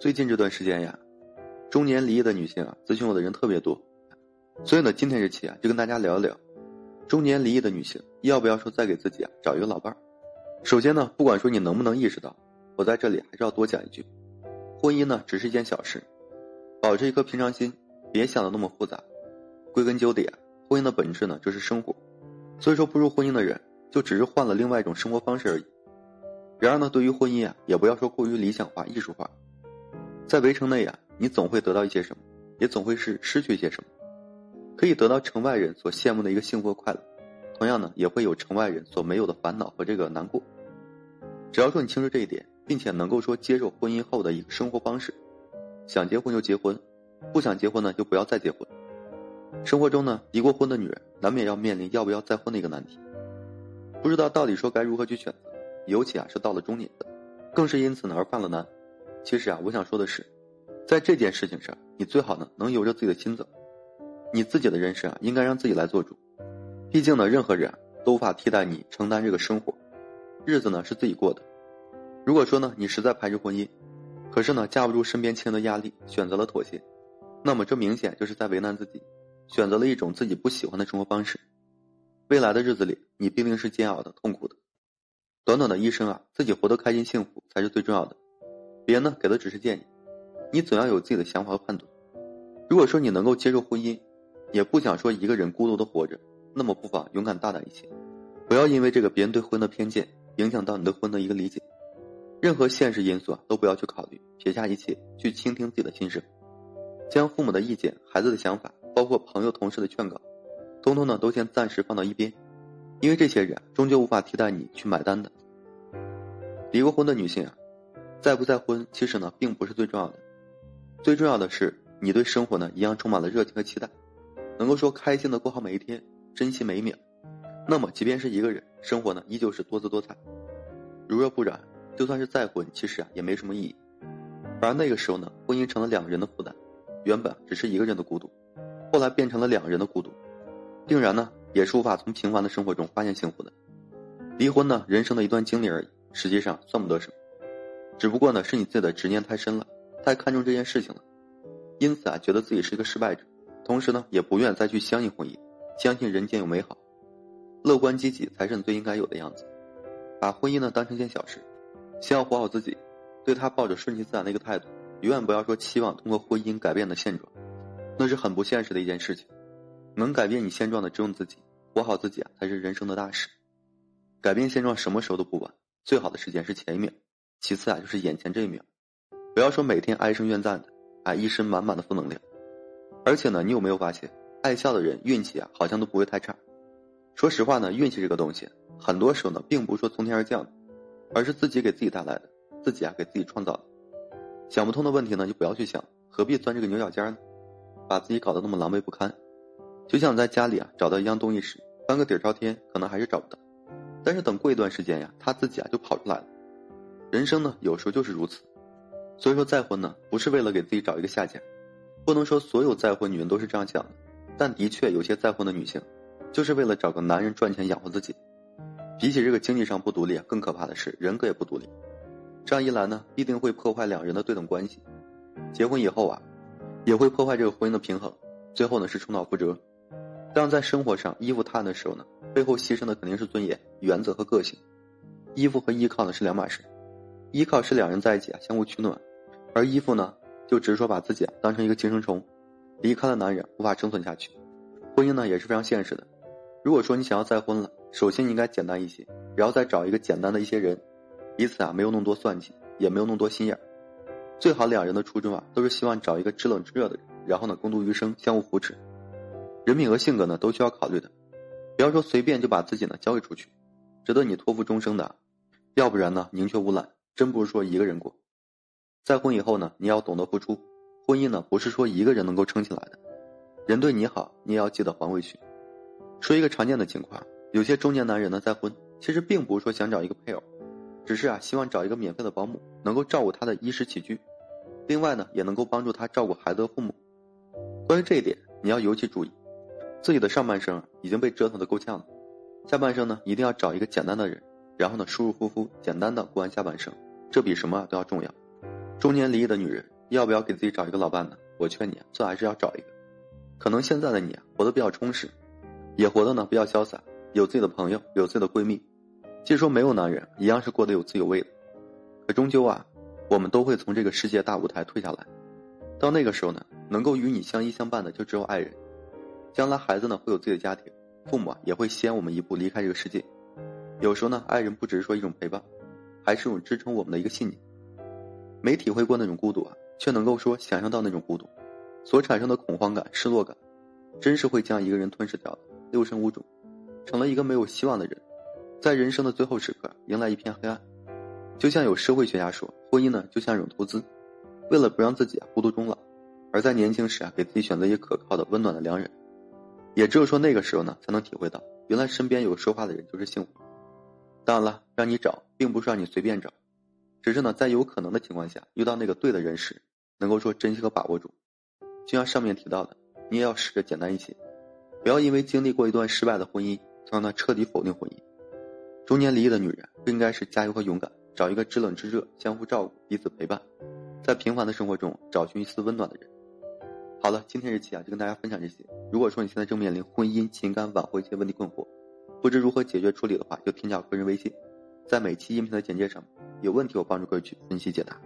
最近这段时间呀，中年离异的女性啊，咨询我的人特别多，所以呢，今天这期啊，就跟大家聊一聊，中年离异的女性要不要说再给自己啊找一个老伴儿。首先呢，不管说你能不能意识到，我在这里还是要多讲一句，婚姻呢只是一件小事，保持一颗平常心，别想的那么复杂。归根究底啊，婚姻的本质呢就是生活，所以说步入婚姻的人就只是换了另外一种生活方式而已。然而呢，对于婚姻啊，也不要说过于理想化、艺术化。在围城内啊，你总会得到一些什么，也总会是失去一些什么。可以得到城外人所羡慕的一个幸福和快乐，同样呢，也会有城外人所没有的烦恼和这个难过。只要说你清楚这一点，并且能够说接受婚姻后的一个生活方式，想结婚就结婚，不想结婚呢就不要再结婚。生活中呢，离过婚的女人难免要面临要不要再婚的一个难题，不知道到底说该如何去选择。尤其啊是到了中年的，更是因此而犯了难。其实啊，我想说的是，在这件事情上，你最好呢能由着自己的心走。你自己的人生啊，应该让自己来做主。毕竟呢，任何人啊都无法替代你承担这个生活，日子呢是自己过的。如果说呢你实在排斥婚姻，可是呢架不住身边亲人的压力，选择了妥协，那么这明显就是在为难自己，选择了一种自己不喜欢的生活方式。未来的日子里，你必定是煎熬的、痛苦的。短短的一生啊，自己活得开心幸福才是最重要的。别人呢给的只是建议，你总要有自己的想法和判断。如果说你能够接受婚姻，也不想说一个人孤独的活着，那么不妨勇敢大胆一些，不要因为这个别人对婚的偏见影响到你对婚的一个理解。任何现实因素啊都不要去考虑，撇下一切去倾听自己的心声，将父母的意见、孩子的想法，包括朋友同事的劝告，通通呢都先暂时放到一边。因为这些人终究无法替代你去买单的。离过婚的女性啊，再不再婚，其实呢并不是最重要的，最重要的是你对生活呢一样充满了热情和期待，能够说开心的过好每一天，珍惜每一秒。那么即便是一个人，生活呢依旧是多姿多彩。如若不然，就算是再婚，其实啊也没什么意义。而那个时候呢，婚姻成了两个人的负担，原本只是一个人的孤独，后来变成了两人的孤独，定然呢。也是无法从平凡的生活中发现幸福的。离婚呢，人生的一段经历而已，实际上算不得什么。只不过呢，是你自己的执念太深了，太看重这件事情了，因此啊，觉得自己是一个失败者，同时呢，也不愿再去相信婚姻，相信人间有美好。乐观积极才是你最应该有的样子。把婚姻呢当成件小事，先要活好自己，对他抱着顺其自然的一个态度，永远不要说期望通过婚姻改变的现状，那是很不现实的一件事情。能改变你现状的只有你自己，活好自己啊才是人生的大事。改变现状什么时候都不晚，最好的时间是前一秒，其次啊就是眼前这一秒。不要说每天唉声怨赞的，啊一身满满的负能量。而且呢，你有没有发现，爱笑的人运气啊好像都不会太差。说实话呢，运气这个东西，很多时候呢并不是说从天而降的，而是自己给自己带来的，自己啊给自己创造的。想不通的问题呢就不要去想，何必钻这个牛角尖呢？把自己搞得那么狼狈不堪。就像在家里啊找到一样东西时，翻个底朝天，可能还是找不到。但是等过一段时间呀，他自己啊就跑出来了。人生呢，有时候就是如此。所以说再婚呢，不是为了给自己找一个下家，不能说所有再婚女人都是这样想的。但的确有些再婚的女性，就是为了找个男人赚钱养活自己。比起这个经济上不独立，更可怕的是人格也不独立。这样一来呢，必定会破坏两人的对等关系。结婚以后啊，也会破坏这个婚姻的平衡，最后呢是重蹈覆辙。当在生活上依附他人的时候呢，背后牺牲的肯定是尊严、原则和个性。依附和依靠呢是两码事，依靠是两人在一起啊相互取暖，而依附呢就只是说把自己啊当成一个寄生虫，离开了男人无法生存下去。婚姻呢也是非常现实的，如果说你想要再婚了，首先你应该简单一些，然后再找一个简单的一些人，彼此啊没有那么多算计，也没有那么多心眼，最好两人的初衷啊都是希望找一个知冷知热的人，然后呢共度余生，相互扶持。人品和性格呢，都需要考虑的，不要说随便就把自己呢交给出去，值得你托付终生的，要不然呢宁缺毋滥，真不是说一个人过。再婚以后呢，你要懂得付出，婚姻呢不是说一个人能够撑起来的，人对你好，你也要记得还回去。说一个常见的情况，有些中年男人呢再婚，其实并不是说想找一个配偶，只是啊希望找一个免费的保姆，能够照顾他的衣食起居，另外呢也能够帮助他照顾孩子的父母。关于这一点，你要尤其注意。自己的上半生已经被折腾的够呛了，下半生呢一定要找一个简单的人，然后呢舒舒服服、简单的过完下半生，这比什么都要重要。中年离异的女人要不要给自己找一个老伴呢？我劝你啊，最好还是要找一个。可能现在的你啊，活得比较充实，也活得呢比较潇洒，有自己的朋友，有自己的闺蜜。即使说没有男人，一样是过得有滋有味的。可终究啊，我们都会从这个世界大舞台退下来。到那个时候呢，能够与你相依相伴的就只有爱人。将来孩子呢会有自己的家庭，父母啊也会先我们一步离开这个世界。有时候呢，爱人不只是说一种陪伴，还是一种支撑我们的一个信念。没体会过那种孤独啊，却能够说想象到那种孤独，所产生的恐慌感、失落感，真是会将一个人吞噬掉的。六神无主，成了一个没有希望的人，在人生的最后时刻迎来一片黑暗。就像有社会学家说，婚姻呢就像一种投资，为了不让自己啊孤独终老，而在年轻时啊给自己选择一个可靠的、温暖的良人。也只有说那个时候呢，才能体会到原来身边有说话的人就是幸福。当然了，让你找，并不是让你随便找，只是呢，在有可能的情况下遇到那个对的人时，能够说珍惜和把握住。就像上面提到的，你也要试着简单一些，不要因为经历过一段失败的婚姻，就让他彻底否定婚姻。中年离异的女人，不应该是加油和勇敢，找一个知冷知热、相互照顾、彼此陪伴，在平凡的生活中找寻一丝温暖的人。好了，今天这期啊就跟大家分享这些。如果说你现在正面临婚姻、情感挽回一些问题困惑，不知如何解决处理的话，就添加我个人微信，在每期音频的简介上，有问题我帮助各位去分析解答。